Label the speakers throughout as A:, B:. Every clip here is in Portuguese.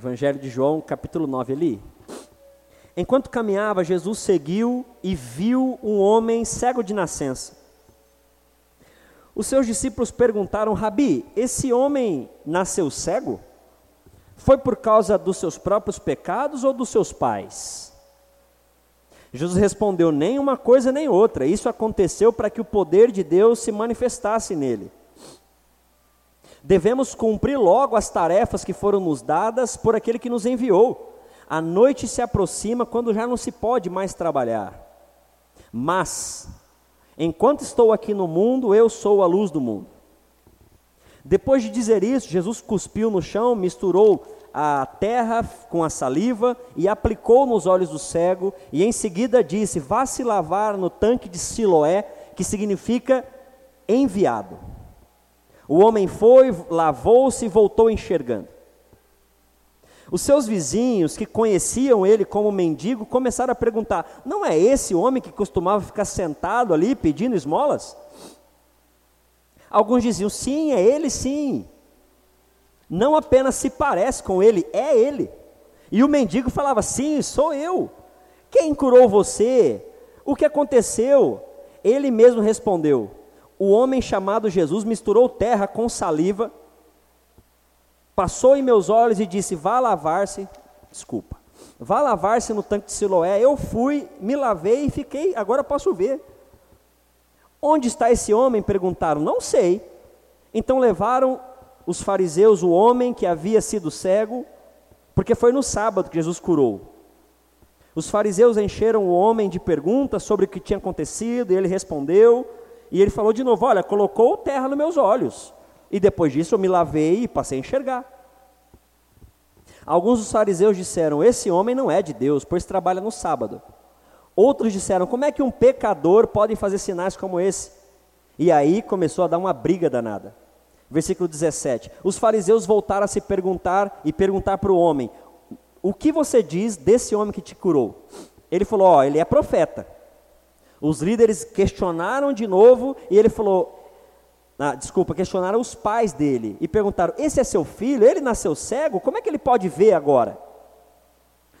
A: Evangelho de João, capítulo 9 ali. Enquanto caminhava, Jesus seguiu e viu um homem cego de nascença. Os seus discípulos perguntaram: Rabi, esse homem nasceu cego? Foi por causa dos seus próprios pecados ou dos seus pais? Jesus respondeu: Nem uma coisa nem outra. Isso aconteceu para que o poder de Deus se manifestasse nele. Devemos cumprir logo as tarefas que foram nos dadas por aquele que nos enviou. A noite se aproxima quando já não se pode mais trabalhar. Mas, enquanto estou aqui no mundo, eu sou a luz do mundo. Depois de dizer isso, Jesus cuspiu no chão, misturou a terra com a saliva e aplicou nos olhos do cego, e em seguida disse: Vá se lavar no tanque de Siloé, que significa enviado. O homem foi, lavou-se e voltou enxergando. Os seus vizinhos, que conheciam ele como mendigo, começaram a perguntar: Não é esse homem que costumava ficar sentado ali pedindo esmolas? Alguns diziam: Sim, é ele sim. Não apenas se parece com ele, é ele. E o mendigo falava: Sim, sou eu. Quem curou você? O que aconteceu? Ele mesmo respondeu: o homem chamado Jesus misturou terra com saliva, passou em meus olhos e disse: Vá lavar-se. Desculpa. Vá lavar-se no tanque de Siloé. Eu fui, me lavei e fiquei, agora posso ver. Onde está esse homem? Perguntaram. Não sei. Então levaram os fariseus o homem que havia sido cego, porque foi no sábado que Jesus curou. Os fariseus encheram o homem de perguntas sobre o que tinha acontecido, e ele respondeu. E ele falou de novo: Olha, colocou terra nos meus olhos. E depois disso eu me lavei e passei a enxergar. Alguns dos fariseus disseram: Esse homem não é de Deus, pois trabalha no sábado. Outros disseram: Como é que um pecador pode fazer sinais como esse? E aí começou a dar uma briga danada. Versículo 17: Os fariseus voltaram a se perguntar e perguntar para o homem: O que você diz desse homem que te curou? Ele falou: Ó, oh, ele é profeta. Os líderes questionaram de novo e ele falou: ah, desculpa, questionaram os pais dele e perguntaram: Esse é seu filho? Ele nasceu cego? Como é que ele pode ver agora?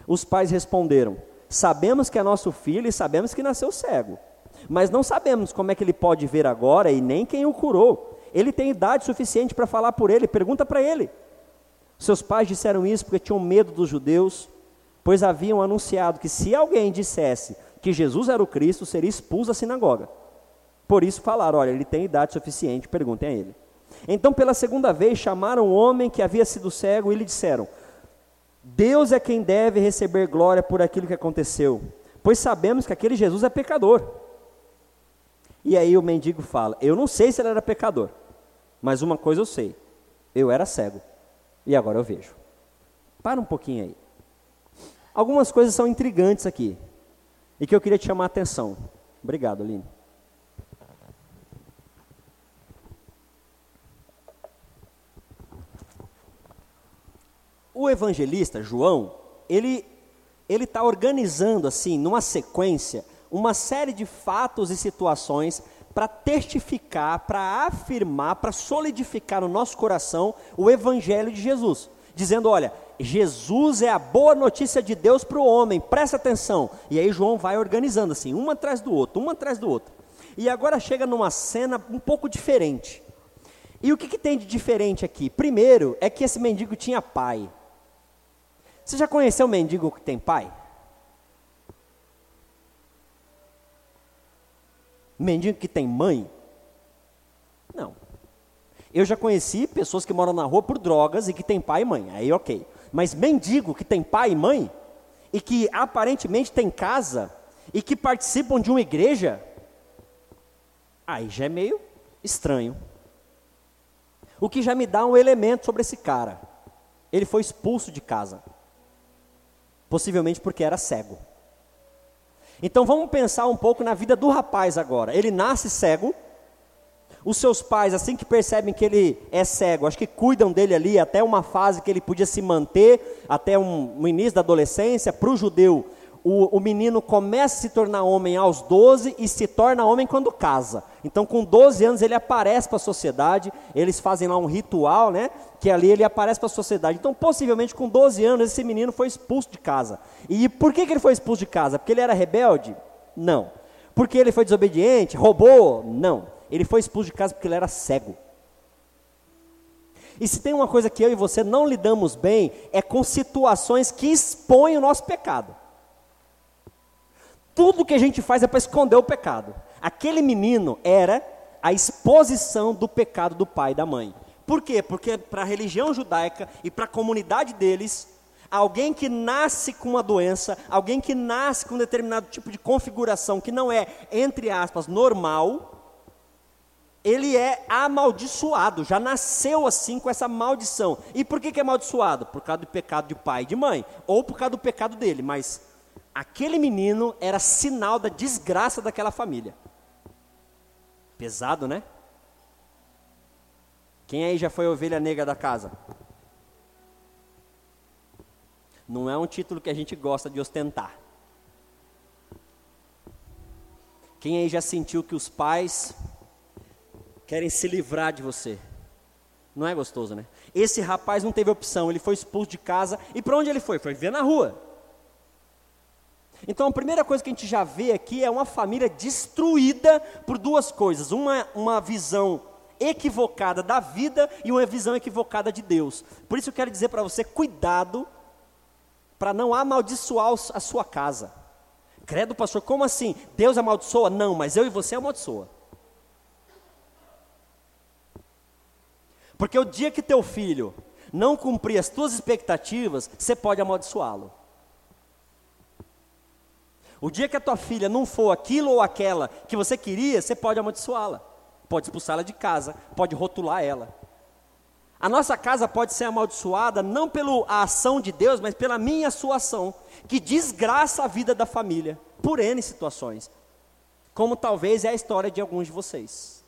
A: Os pais responderam: Sabemos que é nosso filho e sabemos que nasceu cego, mas não sabemos como é que ele pode ver agora e nem quem o curou. Ele tem idade suficiente para falar por ele, pergunta para ele. Seus pais disseram isso porque tinham medo dos judeus, pois haviam anunciado que se alguém dissesse que Jesus era o Cristo, seria expulso da sinagoga. Por isso falaram: olha, ele tem idade suficiente, perguntem a ele. Então, pela segunda vez, chamaram o homem que havia sido cego e lhe disseram: Deus é quem deve receber glória por aquilo que aconteceu, pois sabemos que aquele Jesus é pecador. E aí o mendigo fala: Eu não sei se ele era pecador, mas uma coisa eu sei: eu era cego e agora eu vejo. Para um pouquinho aí. Algumas coisas são intrigantes aqui e que eu queria te chamar a atenção. Obrigado, Aline. O evangelista João, ele ele está organizando assim, numa sequência, uma série de fatos e situações para testificar, para afirmar, para solidificar no nosso coração o evangelho de Jesus, dizendo, olha, Jesus é a boa notícia de Deus para o homem, presta atenção. E aí João vai organizando assim, um atrás do outro, um atrás do outro. E agora chega numa cena um pouco diferente. E o que, que tem de diferente aqui? Primeiro, é que esse mendigo tinha pai. Você já conheceu um mendigo que tem pai? Mendigo que tem mãe? Não. Eu já conheci pessoas que moram na rua por drogas e que tem pai e mãe. Aí, ok. Mas mendigo que tem pai e mãe, e que aparentemente tem casa, e que participam de uma igreja, aí já é meio estranho. O que já me dá um elemento sobre esse cara. Ele foi expulso de casa. Possivelmente porque era cego. Então vamos pensar um pouco na vida do rapaz agora. Ele nasce cego, os seus pais, assim que percebem que ele é cego, acho que cuidam dele ali até uma fase que ele podia se manter, até um, um início da adolescência. Para o judeu, o, menino começa a se tornar homem aos 12 e se torna homem quando casa. Então, com 12 anos, ele aparece para a sociedade, eles fazem lá um ritual, né? Que ali ele aparece para a sociedade. Então, possivelmente, com 12 anos, esse menino foi expulso de casa. E por que, que ele foi expulso de casa? Porque ele era rebelde? Não. Porque ele foi desobediente? Roubou? Não. Ele foi expulso de casa porque ele era cego. E se tem uma coisa que eu e você não lidamos bem, é com situações que expõem o nosso pecado. Tudo que a gente faz é para esconder o pecado. Aquele menino era a exposição do pecado do pai e da mãe. Por quê? Porque para a religião judaica e para a comunidade deles, alguém que nasce com uma doença, alguém que nasce com um determinado tipo de configuração que não é, entre aspas, normal, ele é amaldiçoado, já nasceu assim com essa maldição. E por que, que é amaldiçoado? Por causa do pecado de pai e de mãe, ou por causa do pecado dele, mas aquele menino era sinal da desgraça daquela família. Pesado, né? Quem aí já foi ovelha negra da casa? Não é um título que a gente gosta de ostentar. Quem aí já sentiu que os pais querem se livrar de você? Não é gostoso, né? Esse rapaz não teve opção, ele foi expulso de casa. E para onde ele foi? Foi viver na rua. Então a primeira coisa que a gente já vê aqui é uma família destruída por duas coisas: uma, uma visão equivocada da vida e uma visão equivocada de Deus. Por isso eu quero dizer para você: cuidado para não amaldiçoar a sua casa. Credo, pastor, como assim? Deus amaldiçoa? Não, mas eu e você amaldiçoa. Porque o dia que teu filho não cumprir as tuas expectativas, você pode amaldiçoá-lo. O dia que a tua filha não for aquilo ou aquela que você queria, você pode amaldiçoá-la. Pode expulsá-la de casa, pode rotular ela. A nossa casa pode ser amaldiçoada não pela ação de Deus, mas pela minha sua ação, que desgraça a vida da família, por N situações. Como talvez é a história de alguns de vocês.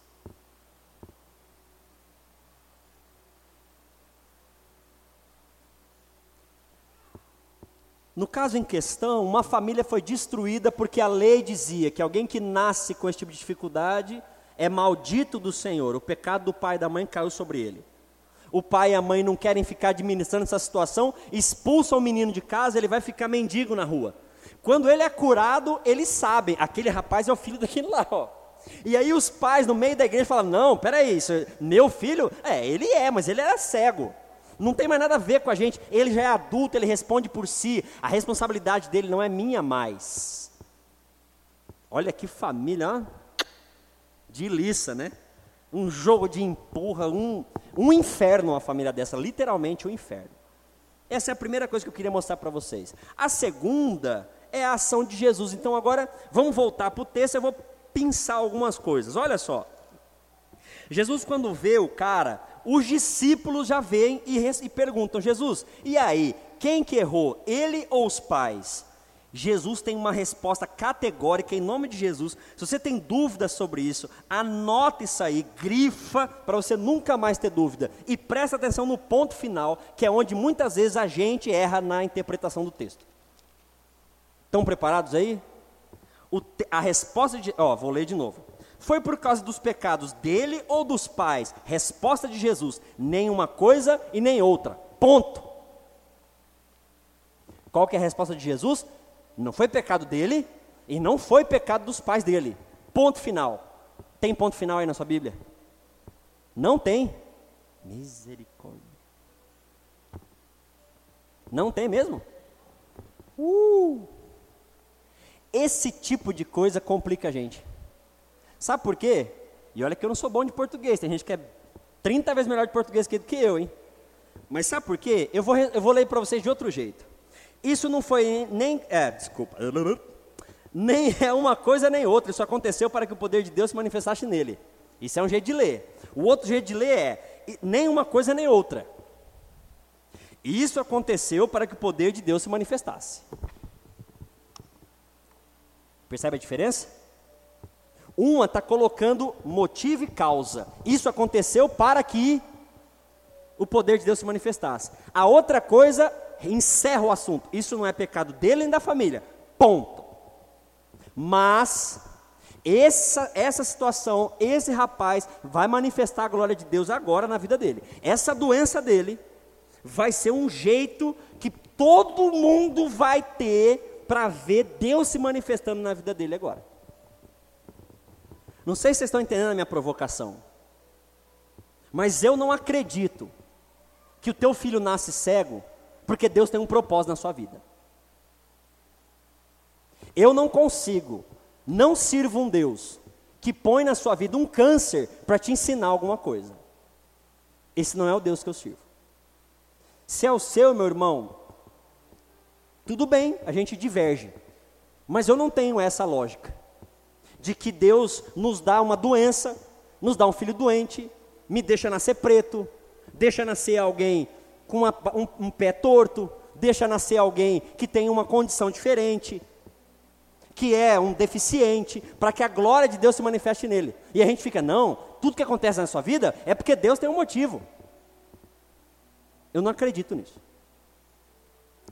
A: No caso em questão, uma família foi destruída porque a lei dizia que alguém que nasce com esse tipo de dificuldade é maldito do Senhor. O pecado do pai e da mãe caiu sobre ele. O pai e a mãe não querem ficar administrando essa situação, expulsam o menino de casa, ele vai ficar mendigo na rua. Quando ele é curado, eles sabem, aquele rapaz é o filho daquele lá, ó. E aí os pais no meio da igreja falam: "Não, peraí, isso, é meu filho, é, ele é, mas ele era cego. Não tem mais nada a ver com a gente. Ele já é adulto, ele responde por si. A responsabilidade dele não é minha mais. Olha que família, ó, de liça, né? Um jogo de empurra, um, um inferno uma família dessa, literalmente um inferno. Essa é a primeira coisa que eu queria mostrar para vocês. A segunda é a ação de Jesus. Então agora vamos voltar para o texto, eu vou pensar algumas coisas. Olha só. Jesus, quando vê o cara, os discípulos já vêm e, e perguntam: Jesus, e aí, quem que errou, ele ou os pais? Jesus tem uma resposta categórica em nome de Jesus. Se você tem dúvidas sobre isso, anote isso aí, grifa para você nunca mais ter dúvida. E presta atenção no ponto final, que é onde muitas vezes a gente erra na interpretação do texto. Estão preparados aí? Te, a resposta de. Ó, vou ler de novo. Foi por causa dos pecados dele ou dos pais? Resposta de Jesus: nenhuma coisa e nem outra. Ponto. Qual que é a resposta de Jesus? Não foi pecado dele e não foi pecado dos pais dele. Ponto final. Tem ponto final aí na sua Bíblia? Não tem. Misericórdia. Não tem mesmo? Uh! Esse tipo de coisa complica a gente. Sabe por quê? E olha que eu não sou bom de português, tem gente que é 30 vezes melhor de português que eu, hein? Mas sabe por quê? Eu vou, eu vou ler para vocês de outro jeito. Isso não foi nem. É, desculpa. Nem é uma coisa nem outra. Isso aconteceu para que o poder de Deus se manifestasse nele. Isso é um jeito de ler. O outro jeito de ler é nem uma coisa nem outra. Isso aconteceu para que o poder de Deus se manifestasse. Percebe a diferença? Uma está colocando motivo e causa. Isso aconteceu para que o poder de Deus se manifestasse. A outra coisa encerra o assunto. Isso não é pecado dele nem da família. Ponto. Mas essa, essa situação, esse rapaz vai manifestar a glória de Deus agora na vida dele. Essa doença dele vai ser um jeito que todo mundo vai ter para ver Deus se manifestando na vida dele agora. Não sei se vocês estão entendendo a minha provocação, mas eu não acredito que o teu filho nasce cego porque Deus tem um propósito na sua vida. Eu não consigo, não sirvo um Deus que põe na sua vida um câncer para te ensinar alguma coisa. Esse não é o Deus que eu sirvo. Se é o seu, meu irmão, tudo bem, a gente diverge. Mas eu não tenho essa lógica de que Deus nos dá uma doença, nos dá um filho doente, me deixa nascer preto, deixa nascer alguém com uma, um, um pé torto, deixa nascer alguém que tem uma condição diferente, que é um deficiente, para que a glória de Deus se manifeste nele. E a gente fica, não, tudo que acontece na sua vida é porque Deus tem um motivo. Eu não acredito nisso.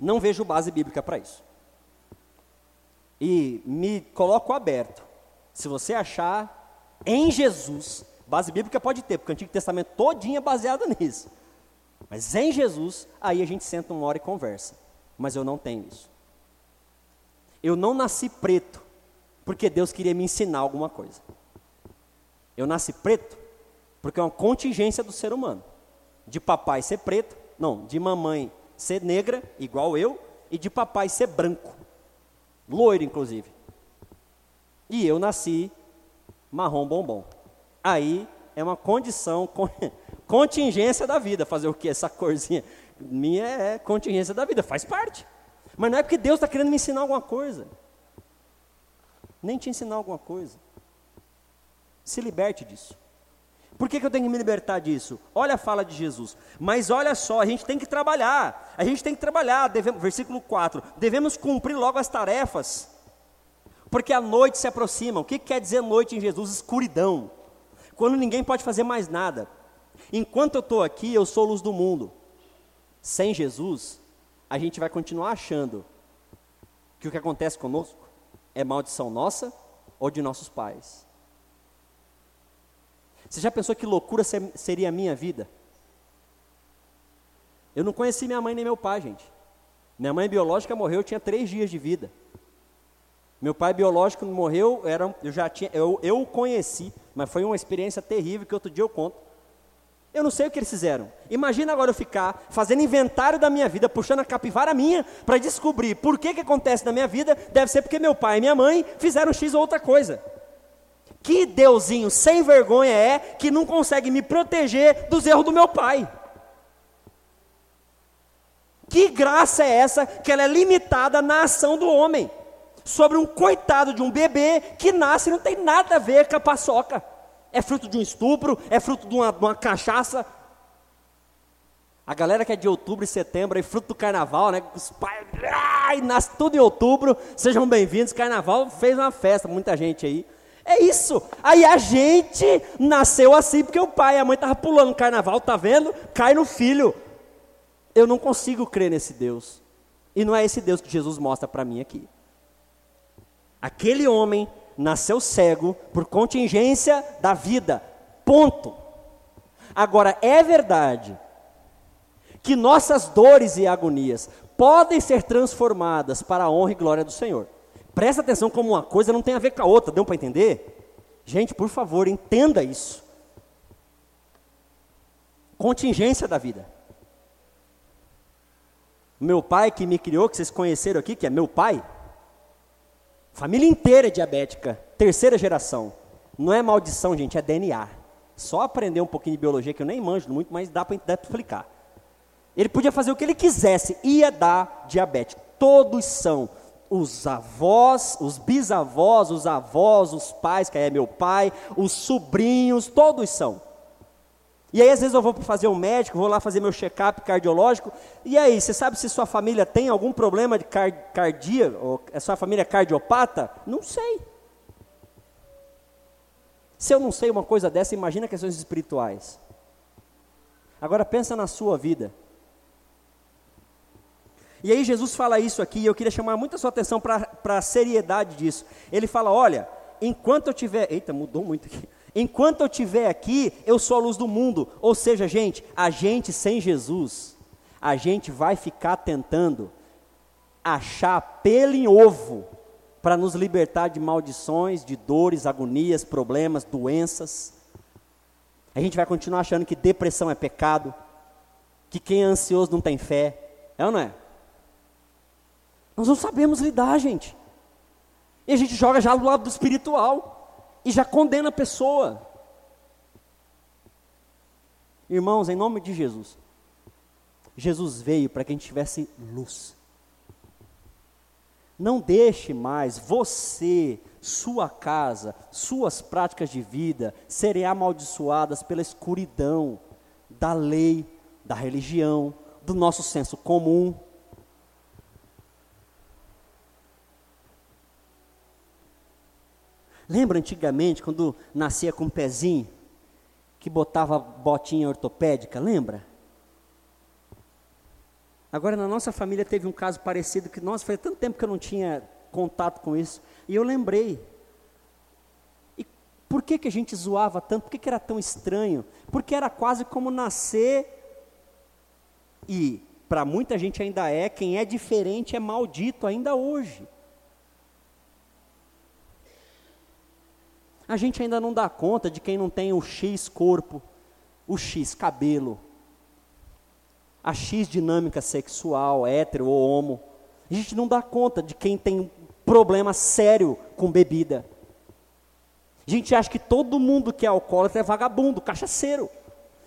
A: Não vejo base bíblica para isso. E me coloco aberto se você achar em Jesus, base bíblica pode ter, porque o Antigo Testamento todinho é baseado nisso. Mas em Jesus, aí a gente senta uma hora e conversa. Mas eu não tenho isso. Eu não nasci preto porque Deus queria me ensinar alguma coisa. Eu nasci preto porque é uma contingência do ser humano. De papai ser preto, não, de mamãe ser negra, igual eu, e de papai ser branco. Loiro, inclusive. E eu nasci marrom bombom. Aí é uma condição, contingência da vida. Fazer o que? Essa corzinha minha é contingência da vida, faz parte. Mas não é porque Deus está querendo me ensinar alguma coisa. Nem te ensinar alguma coisa. Se liberte disso. Por que, que, eu tenho que me libertar disso? Olha a fala de Jesus. Mas olha só, a gente tem que trabalhar. A gente tem que trabalhar. Versículo 4. Devemos cumprir logo as tarefas porque a noite se aproxima. O que quer dizer noite em Jesus? Escuridão. Quando ninguém pode fazer mais nada. Enquanto eu estou aqui, eu sou luz do mundo. Sem Jesus, a gente vai continuar achando que o que acontece conosco é maldição nossa ou de nossos pais. Você já pensou que loucura seria a minha vida? Eu não conheci minha mãe nem meu pai, gente. Minha mãe biológica morreu, eu tinha três dias de vida. Meu pai biológico morreu, era, eu já tinha, eu, eu o conheci, mas foi uma experiência terrível que outro dia eu conto. Eu não sei o que eles fizeram. Imagina agora eu ficar fazendo inventário da minha vida, puxando a capivara minha, para descobrir por que, que acontece na minha vida. Deve ser porque meu pai e minha mãe fizeram X ou outra coisa. Que deusinho sem vergonha é que não consegue me proteger dos erros do meu pai? Que graça é essa que ela é limitada na ação do homem? Sobre um coitado de um bebê que nasce e não tem nada a ver com a paçoca. É fruto de um estupro, é fruto de uma, de uma cachaça. A galera que é de outubro e setembro, é fruto do carnaval, né? Os pais, ai, nasce tudo em outubro, sejam bem-vindos. Carnaval fez uma festa, muita gente aí. É isso. Aí a gente nasceu assim porque o pai e a mãe estavam pulando carnaval, tá vendo? Cai no filho. Eu não consigo crer nesse Deus. E não é esse Deus que Jesus mostra para mim aqui. Aquele homem nasceu cego por contingência da vida. Ponto. Agora, é verdade que nossas dores e agonias podem ser transformadas para a honra e glória do Senhor. Presta atenção como uma coisa não tem a ver com a outra, deu para entender? Gente, por favor, entenda isso. Contingência da vida. Meu pai que me criou, que vocês conheceram aqui, que é meu pai, Família inteira é diabética, terceira geração. Não é maldição, gente, é DNA. Só aprender um pouquinho de biologia, que eu nem manjo muito, mas dá para explicar. Ele podia fazer o que ele quisesse, ia dar diabetes. Todos são os avós, os bisavós, os avós, os pais, que é meu pai, os sobrinhos, todos são. E aí, às vezes, eu vou fazer um médico, vou lá fazer meu check-up cardiológico. E aí, você sabe se sua família tem algum problema de car cardia? Ou a sua família é cardiopata? Não sei. Se eu não sei uma coisa dessa, imagina questões espirituais. Agora pensa na sua vida. E aí Jesus fala isso aqui, e eu queria chamar muita sua atenção para a seriedade disso. Ele fala: olha, enquanto eu tiver. Eita, mudou muito aqui. Enquanto eu tiver aqui, eu sou a luz do mundo. Ou seja, gente, a gente sem Jesus, a gente vai ficar tentando achar pelo em ovo para nos libertar de maldições, de dores, agonias, problemas, doenças. A gente vai continuar achando que depressão é pecado, que quem é ansioso não tem fé. É ou não é? Nós não sabemos lidar, gente. E a gente joga já do lado do espiritual e já condena a pessoa. Irmãos, em nome de Jesus, Jesus veio para que a gente tivesse luz. Não deixe mais você, sua casa, suas práticas de vida serem amaldiçoadas pela escuridão da lei, da religião, do nosso senso comum. Lembra antigamente quando nascia com um pezinho, que botava botinha ortopédica, lembra? Agora, na nossa família teve um caso parecido que, nossa, faz tanto tempo que eu não tinha contato com isso. E eu lembrei. E por que, que a gente zoava tanto? Por que, que era tão estranho? Porque era quase como nascer e, para muita gente ainda é, quem é diferente é maldito ainda hoje. A gente ainda não dá conta de quem não tem o X corpo, o X cabelo, a X dinâmica sexual, hétero ou homo. A gente não dá conta de quem tem um problema sério com bebida. A gente acha que todo mundo que é alcoólatra é vagabundo, cachaceiro.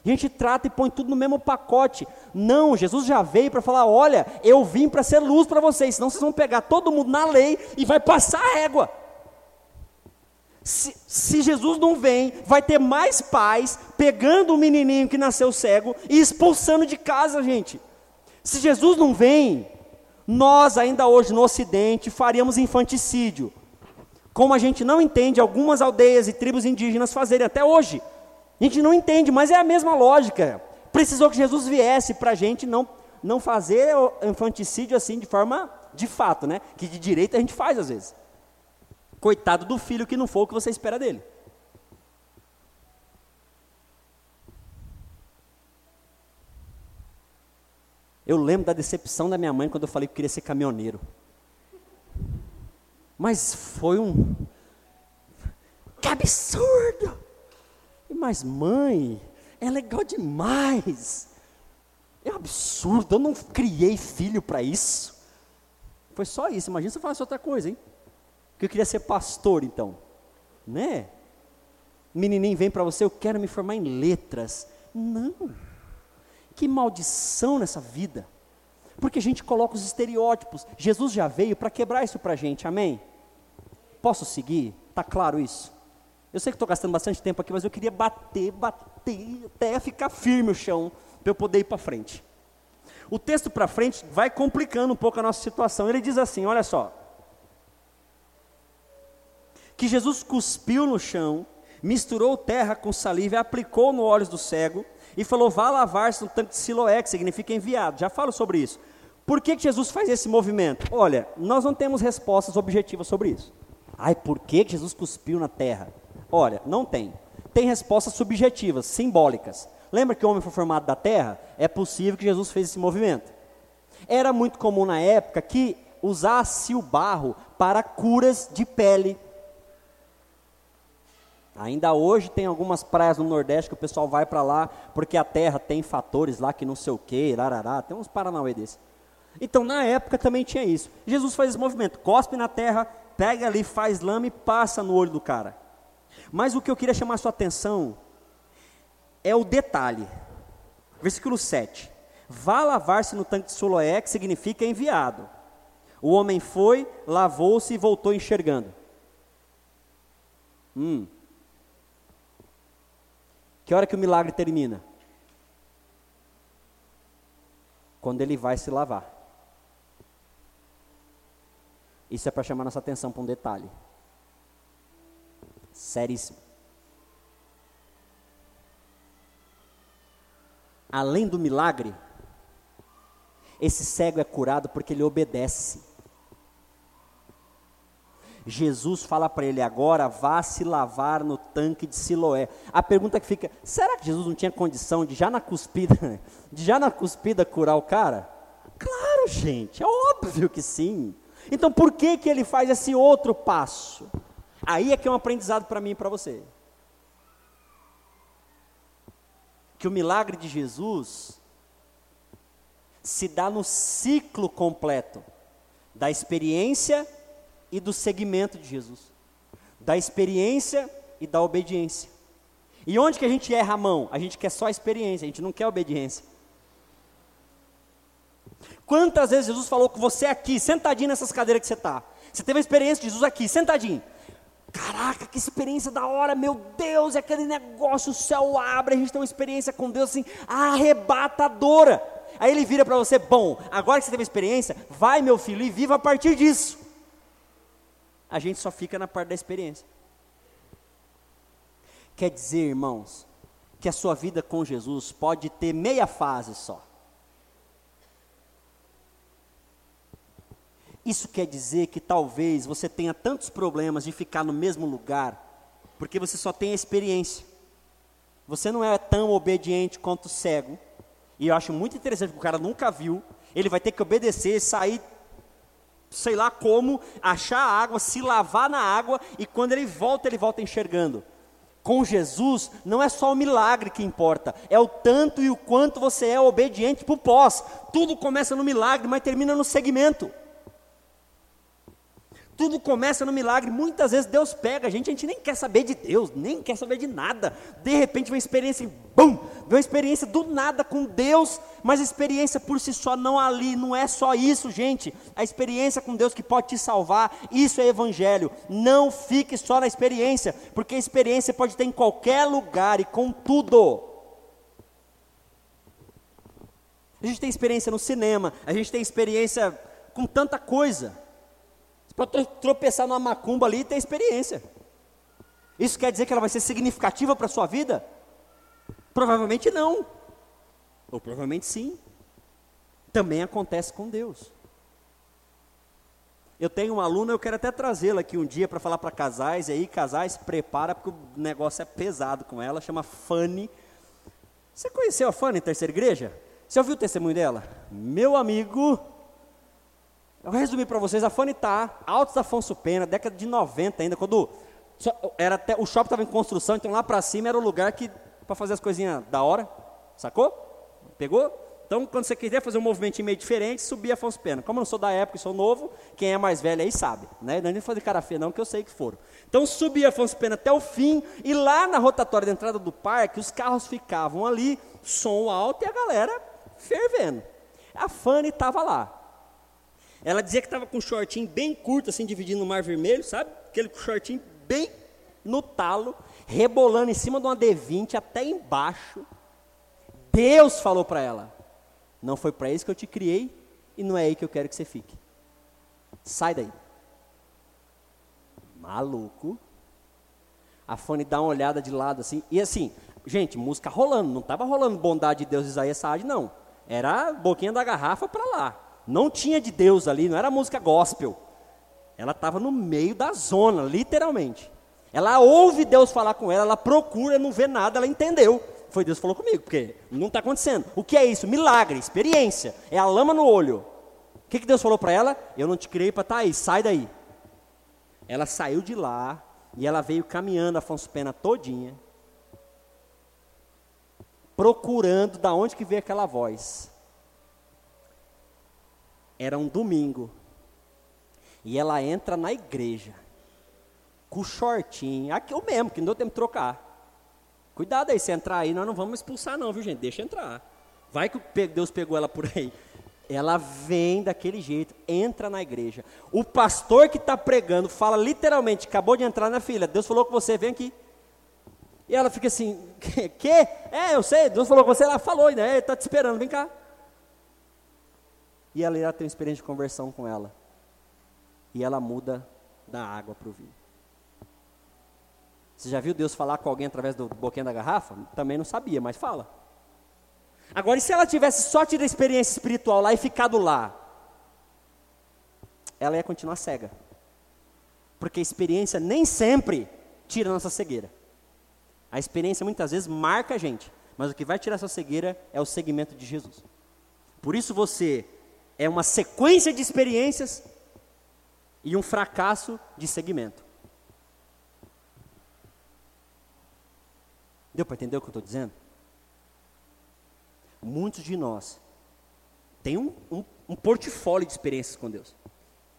A: A gente trata e põe tudo no mesmo pacote. Não, Jesus já veio para falar: olha, eu vim para ser luz para vocês, senão vocês vão pegar todo mundo na lei e vai passar a régua. Se, se, Jesus não vem, vai ter mais pais pegando o menininho que nasceu cego e expulsando de casa, gente. Se Jesus não vem, nós ainda hoje no Ocidente faríamos infanticídio, como a gente não entende algumas aldeias e tribos indígenas fazerem até hoje. A gente não entende, mas é a mesma lógica. Precisou que Jesus viesse para a gente não, não fazer infanticídio assim de forma de fato, né? Que de direito a gente faz às vezes. Coitado do filho que não for o que você espera dele. Eu lembro da decepção da minha mãe quando eu falei que queria ser caminhoneiro. Mas foi um. Que absurdo! Mas mãe, é legal demais. É um absurdo, eu não criei filho para isso. Foi só isso, imagina se eu falasse outra coisa, hein? Que eu queria ser pastor, então. Né? Menininho vem para você, eu quero me formar em letras. Não. Que maldição nessa vida. Porque a gente coloca os estereótipos. Jesus já veio para quebrar isso para a gente, amém? Posso seguir? Está claro isso? Eu sei que estou gastando bastante tempo aqui, mas eu queria bater, bater, até ficar firme o chão, para eu poder ir para frente. O texto para frente vai complicando um pouco a nossa situação. Ele diz assim: olha só que Jesus cuspiu no chão, misturou terra com saliva e aplicou no olhos do cego e falou: vá lavar-se no tanque de Siloé, que significa enviado. Já falo sobre isso. Por que, que Jesus faz esse movimento? Olha, nós não temos respostas objetivas sobre isso. Ai, por que, que Jesus cuspiu na terra? Olha, não tem. Tem respostas subjetivas, simbólicas. Lembra que o homem foi formado da terra? É possível que Jesus fez esse movimento. Era muito comum na época que usasse o barro para curas de pele, Ainda hoje tem algumas praias no Nordeste que o pessoal vai para lá porque a terra tem fatores lá que não sei o que, larará, tem uns paranauê desse. Então na época também tinha isso. Jesus faz esse movimento, cospe na terra, pega ali, faz lama e passa no olho do cara. Mas o que eu queria chamar a sua atenção é o detalhe. Versículo 7. Vá lavar-se no tanque de Soloé, que significa enviado. O homem foi, lavou-se e voltou enxergando. Hum, que hora que o milagre termina? Quando ele vai se lavar. Isso é para chamar nossa atenção para um detalhe. Seríssimo. Além do milagre, Esse cego é curado porque ele obedece. Jesus fala para ele agora, vá se lavar no tanque de Siloé. A pergunta que fica, será que Jesus não tinha condição de já na cuspida, de já na cuspida curar o cara? Claro, gente, é óbvio que sim. Então por que que ele faz esse outro passo? Aí é que é um aprendizado para mim e para você. Que o milagre de Jesus se dá no ciclo completo da experiência e do seguimento de Jesus, da experiência e da obediência. E onde que a gente erra a mão? A gente quer só a experiência, a gente não quer a obediência. Quantas vezes Jesus falou com você aqui, sentadinho nessas cadeiras que você está? Você teve a experiência de Jesus aqui, sentadinho. Caraca, que experiência da hora, meu Deus, é aquele negócio, o céu abre, a gente tem uma experiência com Deus assim, arrebatadora. Aí ele vira para você, bom, agora que você teve a experiência, vai meu filho e viva a partir disso a gente só fica na parte da experiência. Quer dizer, irmãos, que a sua vida com Jesus pode ter meia fase só. Isso quer dizer que talvez você tenha tantos problemas de ficar no mesmo lugar, porque você só tem a experiência. Você não é tão obediente quanto cego. E eu acho muito interessante que o cara nunca viu. Ele vai ter que obedecer, sair sei lá como, achar a água, se lavar na água e quando ele volta, ele volta enxergando. Com Jesus, não é só o milagre que importa, é o tanto e o quanto você é obediente para o pós. Tudo começa no milagre, mas termina no segmento. Tudo começa no milagre. Muitas vezes Deus pega a gente, a gente nem quer saber de Deus, nem quer saber de nada. De repente vem uma experiência, bum, vem uma experiência do nada com Deus, mas a experiência por si só não ali, não é só isso, gente. A experiência com Deus que pode te salvar, isso é evangelho. Não fique só na experiência, porque a experiência pode ter em qualquer lugar e com tudo. A gente tem experiência no cinema, a gente tem experiência com tanta coisa. Pode tropeçar numa macumba ali e ter experiência. Isso quer dizer que ela vai ser significativa para a sua vida? Provavelmente não. Ou provavelmente sim. Também acontece com Deus. Eu tenho uma aluna, eu quero até trazê-la aqui um dia para falar para casais, e aí casais, prepara, porque o negócio é pesado com ela, chama Fanny. Você conheceu a Fanny, terceira igreja? Você ouviu o testemunho dela? Meu amigo, eu vou resumir para vocês, a Fanny tá, Altos Afonso Pena, década de 90 ainda, quando era até, o shopping estava em construção, então lá para cima era o lugar que para fazer as coisinhas da hora, sacou? Pegou? Então, quando você quiser fazer um movimento meio diferente, subir Afonso Pena. Como eu não sou da época e sou novo, quem é mais velho aí sabe, né? Não é nem fazer cara feia não, que eu sei que foram. Então, subi Afonso Pena até o fim, e lá na rotatória da entrada do parque, os carros ficavam ali, som alto e a galera fervendo. A Fanny estava lá. Ela dizia que estava com um shortinho bem curto, assim, dividindo o mar vermelho, sabe? Aquele shortinho bem no talo, rebolando em cima de uma D20 até embaixo. Deus falou para ela: Não foi para isso que eu te criei e não é aí que eu quero que você fique. Sai daí. Maluco. A Fanny dá uma olhada de lado assim, e assim, gente, música rolando, não estava rolando bondade de Deus Isaías Saad, não. Era boquinha da garrafa para lá. Não tinha de Deus ali, não era música gospel. Ela estava no meio da zona, literalmente. Ela ouve Deus falar com ela, ela procura, não vê nada, ela entendeu. Foi Deus que falou comigo, porque não está acontecendo. O que é isso? Milagre, experiência. É a lama no olho. O que, que Deus falou para ela? Eu não te criei para estar tá aí, sai daí. Ela saiu de lá e ela veio caminhando Afonso Pena todinha, procurando da onde que veio aquela voz. Era um domingo. E ela entra na igreja. Com o shortinho. Aqui eu mesmo, que não deu tempo de trocar. Cuidado aí, se entrar aí, nós não vamos expulsar não, viu gente? Deixa entrar. Vai que Deus pegou ela por aí. Ela vem daquele jeito, entra na igreja. O pastor que está pregando fala literalmente, acabou de entrar na filha, Deus falou com você, vem aqui. E ela fica assim, que? É, eu sei, Deus falou com você, ela falou, né? Está te esperando, vem cá. E ela irá ter uma experiência de conversão com ela. E ela muda da água para o vinho. Você já viu Deus falar com alguém através do boquinho da garrafa? Também não sabia, mas fala. Agora, e se ela tivesse só tido a experiência espiritual lá e ficado lá? Ela ia continuar cega. Porque a experiência nem sempre tira a nossa cegueira. A experiência muitas vezes marca a gente, mas o que vai tirar a sua cegueira é o segmento de Jesus. Por isso você é uma sequência de experiências e um fracasso de segmento. Deu para entender o que eu estou dizendo? Muitos de nós têm um, um, um portfólio de experiências com Deus.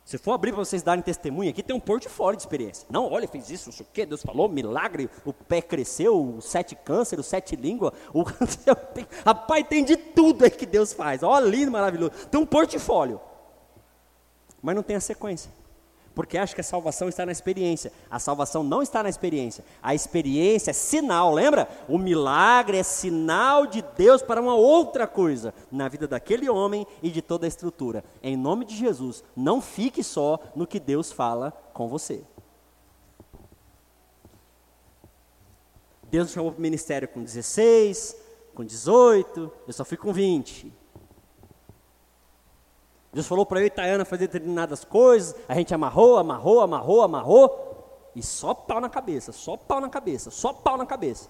A: Se for abrir para vocês darem testemunho aqui, tem um portfólio de experiência. Não, olha, fez isso, não sei o quê, Deus falou, milagre, o pé cresceu, sete câncer, sete línguas, o rapaz tem de tudo aí que Deus faz. Olha, lindo, maravilhoso. Tem um portfólio. Mas não tem a sequência porque acha que a salvação está na experiência. A salvação não está na experiência. A experiência é sinal, lembra? O milagre é sinal de Deus para uma outra coisa na vida daquele homem e de toda a estrutura. Em nome de Jesus, não fique só no que Deus fala com você. Deus chamou para o ministério com 16, com 18, eu só fui com 20. Deus falou para eu e Tayana fazer determinadas coisas, a gente amarrou, amarrou, amarrou, amarrou, e só pau na cabeça, só pau na cabeça, só pau na cabeça.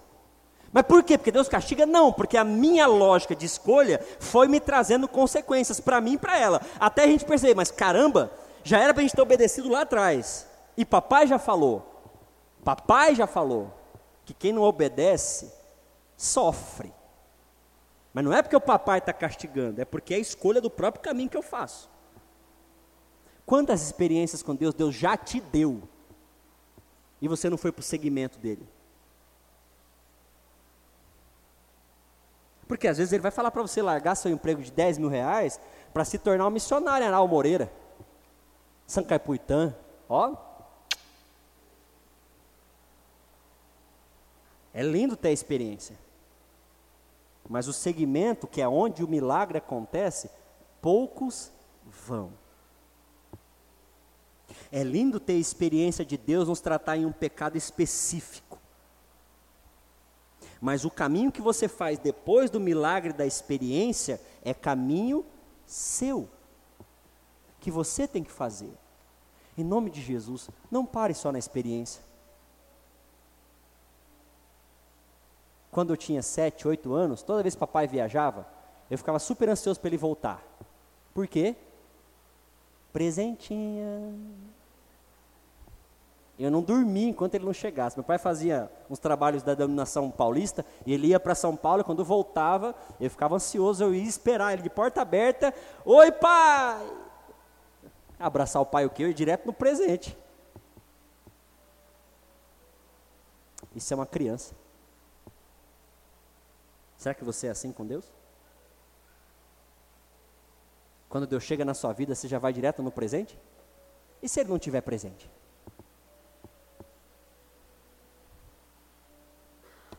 A: Mas por quê? Porque Deus castiga? Não, porque a minha lógica de escolha foi me trazendo consequências para mim e para ela. Até a gente perceber, mas caramba, já era para a gente ter obedecido lá atrás. E papai já falou, papai já falou, que quem não obedece, sofre. Mas não é porque o papai está castigando, é porque é a escolha do próprio caminho que eu faço. Quantas experiências com Deus Deus já te deu e você não foi para o segmento dele? Porque às vezes ele vai falar para você largar seu emprego de 10 mil reais para se tornar um missionário em Aral Moreira, Sancaipuitã, ó. É lindo ter a experiência. Mas o segmento, que é onde o milagre acontece, poucos vão. É lindo ter a experiência de Deus nos tratar em um pecado específico. Mas o caminho que você faz depois do milagre da experiência é caminho seu, que você tem que fazer. Em nome de Jesus, não pare só na experiência. Quando eu tinha 7, 8 anos, toda vez que papai viajava, eu ficava super ansioso para ele voltar. Por quê? Presentinha. Eu não dormia enquanto ele não chegasse. Meu pai fazia uns trabalhos da denominação paulista e ele ia para São Paulo e quando voltava, eu ficava ansioso, eu ia esperar ele de porta aberta. Oi, pai! Abraçar o pai o quê? Eu ia direto no presente. Isso é uma criança. Será que você é assim com Deus? Quando Deus chega na sua vida, você já vai direto no presente? E se Ele não tiver presente?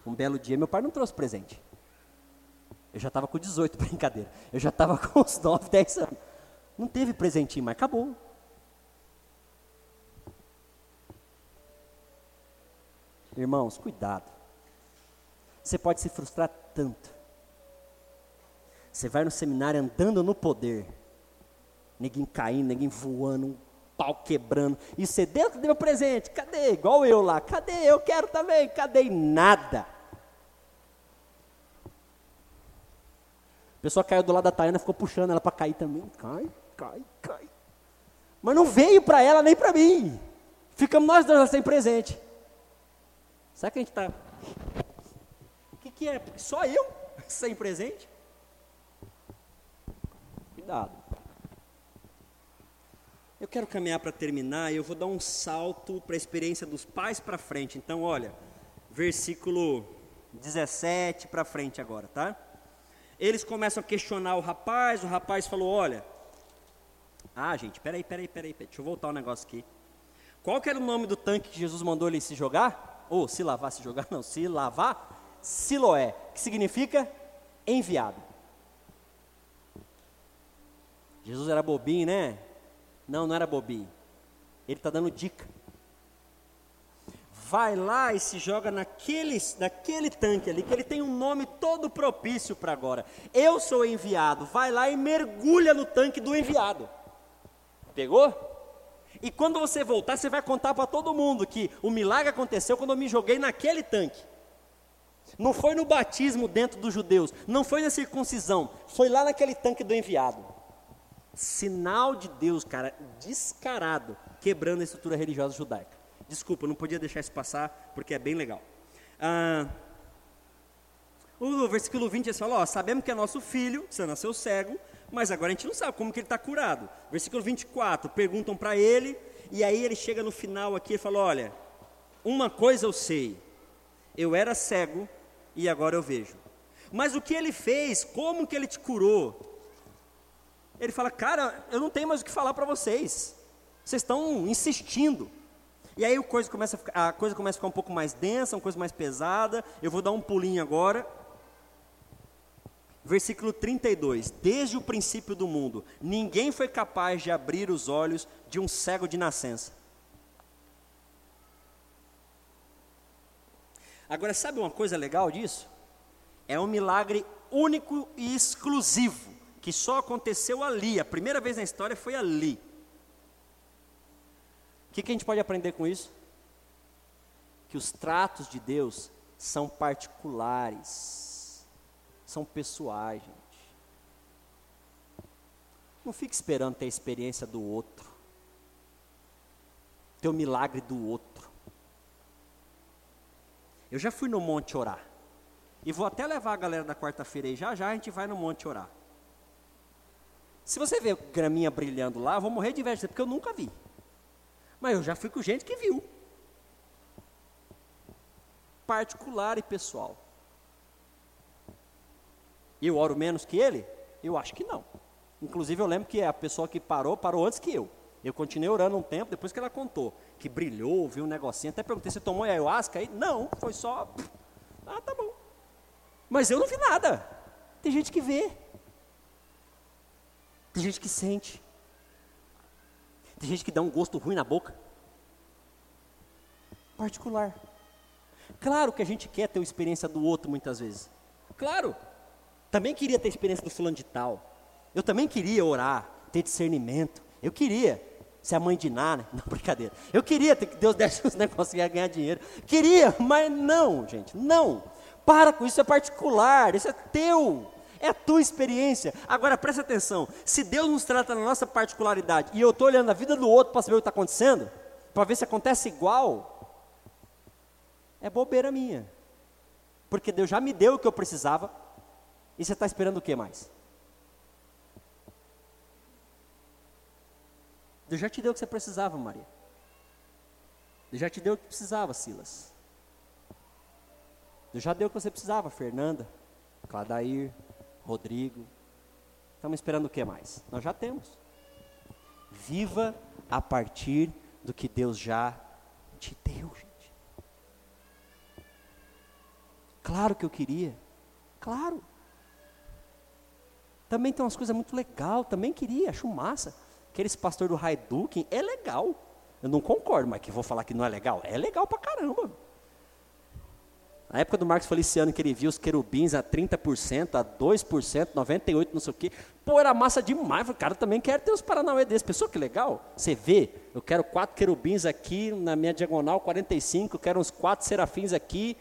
A: Um belo dia, meu pai não trouxe presente. Eu já estava com 18, brincadeira. Eu já estava com uns 9, 10 anos. Não teve presentinho, mas acabou. Irmãos, cuidado. Você pode se frustrar tanto. Você vai no seminário andando no poder, ninguém caindo, ninguém voando, um pau quebrando, e você deu que deu presente, cadê? Igual eu lá, cadê? Eu quero também, cadê? Nada. A pessoa caiu do lado da Tayana, ficou puxando ela para cair também. Cai, cai, cai. Mas não veio para ela nem para mim. Ficamos nós dois sem presente. Será que a gente está que é? Só eu sem presente? Cuidado. Eu quero caminhar para terminar e eu vou dar um salto para a experiência dos pais para frente. Então, olha, versículo 17 para frente agora, tá? Eles começam a questionar o rapaz, o rapaz falou: Olha, ah, gente, peraí, peraí, peraí, peraí, deixa eu voltar um negócio aqui. Qual que era o nome do tanque que Jesus mandou ele se jogar? Ou se lavar, se jogar? Não, se lavar? Siloé, que significa enviado. Jesus era bobinho, né? Não, não era bobinho. Ele está dando dica. vai lá e se joga naquele, naquele tanque ali, que ele tem um nome todo propício para agora. Eu sou enviado, vai lá e mergulha no tanque do enviado. Pegou? E quando você voltar, você vai contar para todo mundo que o milagre aconteceu quando eu me joguei naquele tanque. Não foi no batismo dentro dos judeus, não foi na circuncisão, foi lá naquele tanque do enviado. Sinal de Deus, cara, descarado, quebrando a estrutura religiosa judaica. Desculpa, não podia deixar isso passar, porque é bem legal. Ah, o versículo 20 diz: ó, sabemos que é nosso filho, você nasceu cego, mas agora a gente não sabe como que ele está curado. Versículo 24, perguntam para ele, e aí ele chega no final aqui e fala: Olha, uma coisa eu sei, eu era cego e agora eu vejo. Mas o que ele fez, como que ele te curou? Ele fala: Cara, eu não tenho mais o que falar para vocês, vocês estão insistindo. E aí a coisa, começa a, ficar, a coisa começa a ficar um pouco mais densa, uma coisa mais pesada. Eu vou dar um pulinho agora. Versículo 32: Desde o princípio do mundo, ninguém foi capaz de abrir os olhos de um cego de nascença. Agora, sabe uma coisa legal disso? É um milagre único e exclusivo, que só aconteceu ali. A primeira vez na história foi ali que, que a gente pode aprender com isso? Que os tratos de Deus são particulares, são pessoais, gente. Não fique esperando ter a experiência do outro, ter o milagre do outro. Eu já fui no monte orar. E vou até levar a galera da quarta-feira aí, já já a gente vai no monte orar. Se você vê graminha brilhando lá, eu vou morrer de inveja, porque eu nunca vi. Mas eu já fui com gente que viu. Particular e pessoal. Eu oro menos que ele? Eu acho que não. Inclusive eu lembro que a pessoa que parou, parou antes que eu. Eu continuei orando um tempo, depois que ela contou. Que brilhou, viu um negocinho. Até perguntei, você tomou ayahuasca aí? Não, foi só. Ah, tá bom. Mas eu não vi nada. Tem gente que vê. Tem gente que sente. Tem gente que dá um gosto ruim na boca. Particular. Claro que a gente quer ter a experiência do outro muitas vezes. Claro. Também queria ter a experiência do fulano de tal. Eu também queria orar, ter discernimento. Eu queria ser a mãe de Ná, né? Não, brincadeira. Eu queria que Deus desse uns negócios e ganhar dinheiro. Queria, mas não, gente, não. Para com isso, é particular, isso é teu. É a tua experiência. Agora presta atenção: se Deus nos trata na nossa particularidade e eu estou olhando a vida do outro para saber o que está acontecendo, para ver se acontece igual, é bobeira minha. Porque Deus já me deu o que eu precisava e você está esperando o que mais? Deus já te deu o que você precisava, Maria. Deus já te deu o que precisava, Silas. Deus já deu o que você precisava, Fernanda, Cladair, Rodrigo. Estamos esperando o que mais? Nós já temos. Viva a partir do que Deus já te deu, gente. Claro que eu queria. Claro. Também tem umas coisas muito legal, também queria, acho massa. Aqueles pastor do Haidukin é legal. Eu não concordo, mas que vou falar que não é legal. É legal pra caramba. Na época do Marcos Feliciano, que ele viu os querubins a 30%, a 2%, 98%, não sei o quê. Pô, era massa demais. O cara também quer ter os Paranauê desses. Pessoa que legal. Você vê, eu quero quatro querubins aqui na minha diagonal 45, eu quero uns quatro serafins aqui.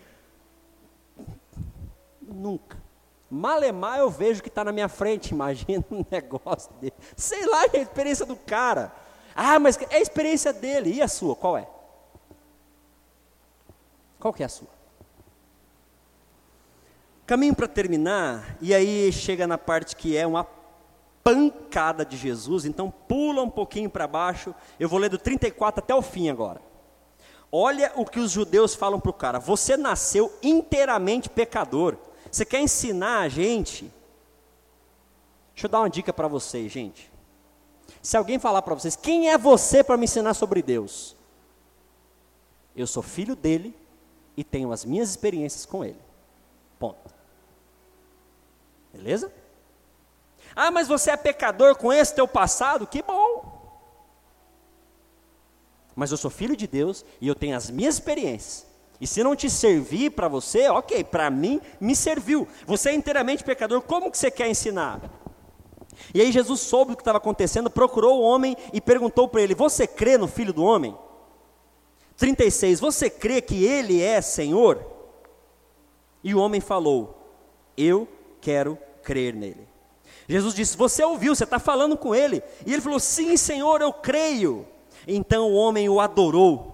A: Nunca. Malemar eu vejo que está na minha frente, imagina um negócio dele. Sei lá, é a experiência do cara. Ah, mas é a experiência dele. E a sua, qual é? Qual que é a sua? Caminho para terminar, e aí chega na parte que é uma pancada de Jesus, então pula um pouquinho para baixo, eu vou ler do 34 até o fim agora. Olha o que os judeus falam para o cara: você nasceu inteiramente pecador. Você quer ensinar a gente? Deixa eu dar uma dica para vocês, gente. Se alguém falar para vocês, quem é você para me ensinar sobre Deus? Eu sou filho dele e tenho as minhas experiências com ele. Ponto. Beleza? Ah, mas você é pecador com esse teu passado? Que bom. Mas eu sou filho de Deus e eu tenho as minhas experiências. E se não te servir para você, ok, para mim me serviu. Você é inteiramente pecador, como que você quer ensinar? E aí Jesus soube o que estava acontecendo, procurou o homem e perguntou para ele: Você crê no Filho do Homem? 36, você crê que ele é Senhor? E o homem falou: Eu quero crer nele. Jesus disse: Você ouviu, você está falando com ele. E ele falou: Sim, Senhor, eu creio. Então o homem o adorou.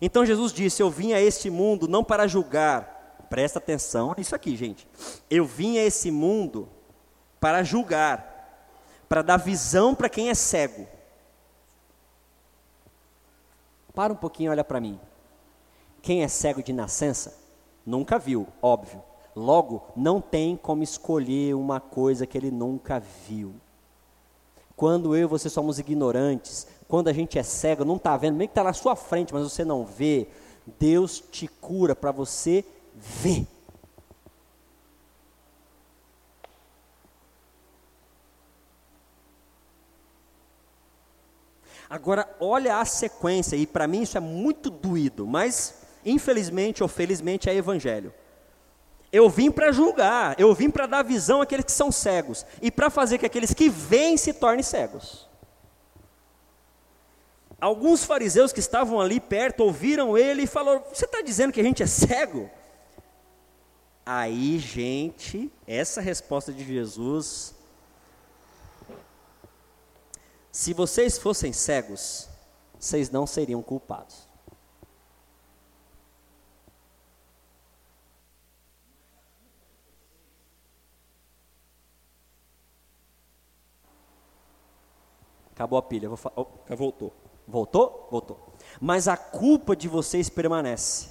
A: Então Jesus disse: Eu vim a este mundo não para julgar. Presta atenção nisso aqui, gente. Eu vim a esse mundo para julgar, para dar visão para quem é cego. Para um pouquinho, olha para mim. Quem é cego de nascença nunca viu, óbvio. Logo, não tem como escolher uma coisa que ele nunca viu. Quando eu e você somos ignorantes, quando a gente é cego, não está vendo, nem que está na sua frente, mas você não vê, Deus te cura para você ver. Agora, olha a sequência, e para mim isso é muito doído, mas infelizmente ou felizmente é evangelho. Eu vim para julgar, eu vim para dar visão àqueles que são cegos e para fazer que aqueles que veem se tornem cegos. Alguns fariseus que estavam ali perto ouviram ele e falaram: Você está dizendo que a gente é cego? Aí, gente, essa resposta de Jesus. Se vocês fossem cegos, vocês não seriam culpados. Acabou a pilha. Vou oh, voltou. Voltou? Voltou. Mas a culpa de vocês permanece.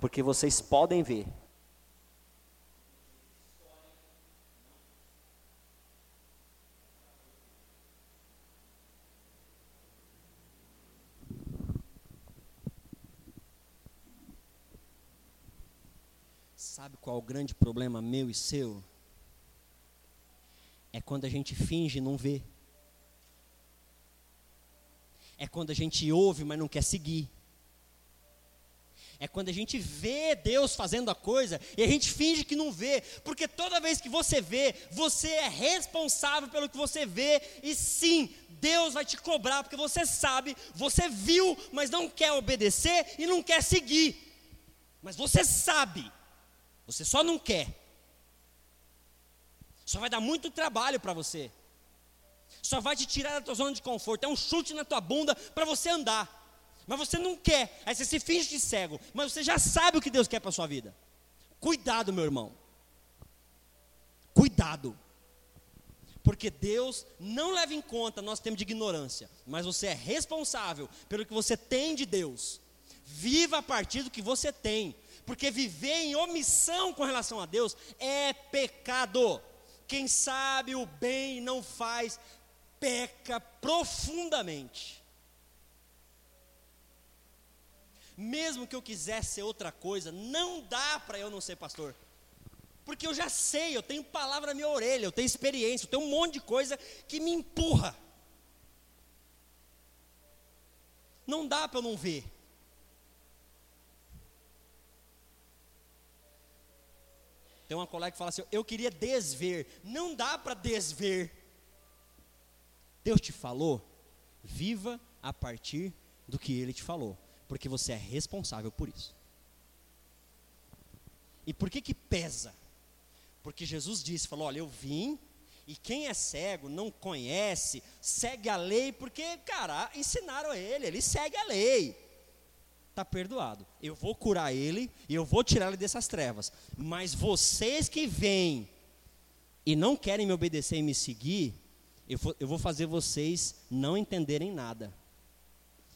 A: Porque vocês podem ver. Sabe qual é o grande problema meu e seu? É quando a gente finge não ver. É quando a gente ouve, mas não quer seguir. É quando a gente vê Deus fazendo a coisa e a gente finge que não vê, porque toda vez que você vê, você é responsável pelo que você vê, e sim, Deus vai te cobrar, porque você sabe, você viu, mas não quer obedecer e não quer seguir. Mas você sabe, você só não quer. Só vai dar muito trabalho para você. Só vai te tirar da tua zona de conforto. É um chute na tua bunda para você andar. Mas você não quer. Aí você se finge de cego. Mas você já sabe o que Deus quer para sua vida. Cuidado, meu irmão. Cuidado. Porque Deus não leva em conta nosso tempo de ignorância. Mas você é responsável pelo que você tem de Deus. Viva a partir do que você tem. Porque viver em omissão com relação a Deus é pecado. Quem sabe o bem não faz, peca profundamente. Mesmo que eu quisesse ser outra coisa, não dá para eu não ser pastor. Porque eu já sei, eu tenho palavra na minha orelha, eu tenho experiência, eu tenho um monte de coisa que me empurra. Não dá para eu não ver. Tem uma colega que fala assim: Eu queria desver. Não dá para desver. Deus te falou, viva a partir do que Ele te falou, porque você é responsável por isso. E por que que pesa? Porque Jesus disse, falou, olha, eu vim e quem é cego não conhece, segue a lei, porque, cara, ensinaram ele, ele segue a lei está perdoado. Eu vou curar ele e eu vou tirar ele dessas trevas. Mas vocês que vêm e não querem me obedecer e me seguir, eu vou, eu vou fazer vocês não entenderem nada.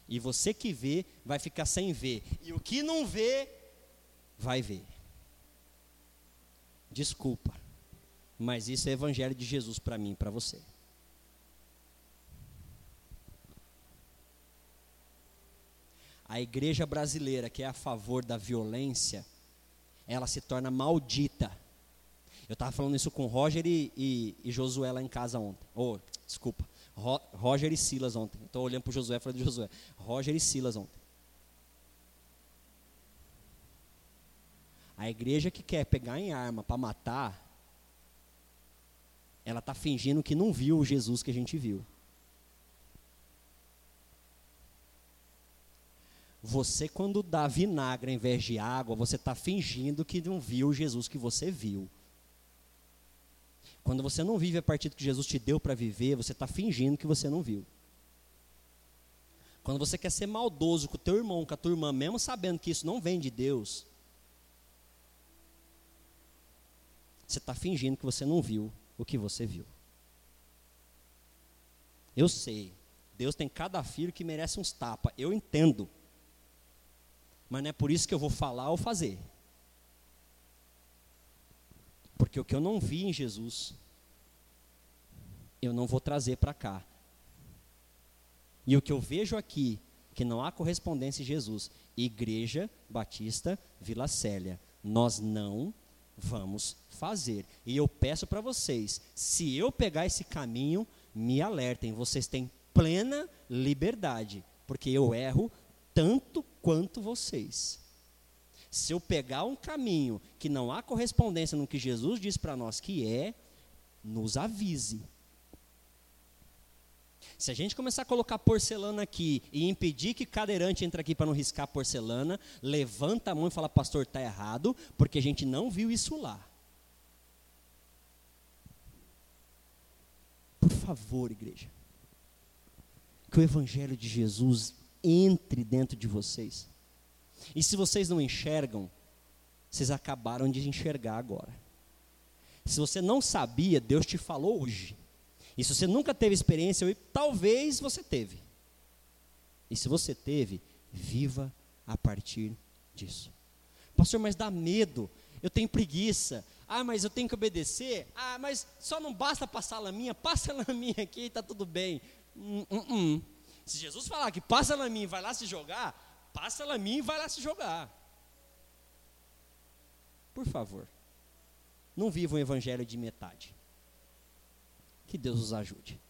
A: E você que vê, vai ficar sem ver. E o que não vê, vai ver. Desculpa, mas isso é evangelho de Jesus para mim e para você. A igreja brasileira que é a favor da violência, ela se torna maldita. Eu estava falando isso com Roger e, e, e, Josué lá em casa ontem. Oh, desculpa, Ro Roger e Silas ontem. Estou olhando para o Josué e falando de Josué. Roger e Silas ontem. A igreja que quer pegar em arma para matar, ela está fingindo que não viu o Jesus que a gente viu. Você, quando dá vinagre em vez de água, você está fingindo que não viu Jesus que você viu. Quando você não vive a partir do que Jesus te deu para viver, você está fingindo que você não viu. Quando você quer ser maldoso com o teu irmão, com a tua irmã, mesmo sabendo que isso não vem de Deus, você está fingindo que você não viu o que você viu. Eu sei, Deus tem cada filho que merece uns tapas, eu entendo. Mas não é por isso que eu vou falar ou fazer. Porque o que eu não vi em Jesus, eu não vou trazer para cá. E o que eu vejo aqui, que não há correspondência em Jesus, Igreja Batista Vila Célia, nós não vamos fazer. E eu peço para vocês, se eu pegar esse caminho, me alertem, vocês têm plena liberdade, porque eu erro tanto quanto vocês. Se eu pegar um caminho que não há correspondência no que Jesus diz para nós que é, nos avise. Se a gente começar a colocar porcelana aqui e impedir que cadeirante entre aqui para não riscar porcelana, levanta a mão e fala, pastor, está errado, porque a gente não viu isso lá. Por favor, igreja, que o Evangelho de Jesus entre dentro de vocês. E se vocês não enxergam, vocês acabaram de enxergar agora. Se você não sabia, Deus te falou hoje. E se você nunca teve experiência, talvez você teve. E se você teve, viva a partir disso. Pastor, mas dá medo. Eu tenho preguiça. Ah, mas eu tenho que obedecer. Ah, mas só não basta passar a laminha. Passa a laminha aqui e está tudo bem. Hum, hum, hum. Se Jesus falar que passa a laminha e vai lá se jogar, passa a laminha e vai lá se jogar. Por favor, não viva um evangelho de metade. Que Deus os ajude.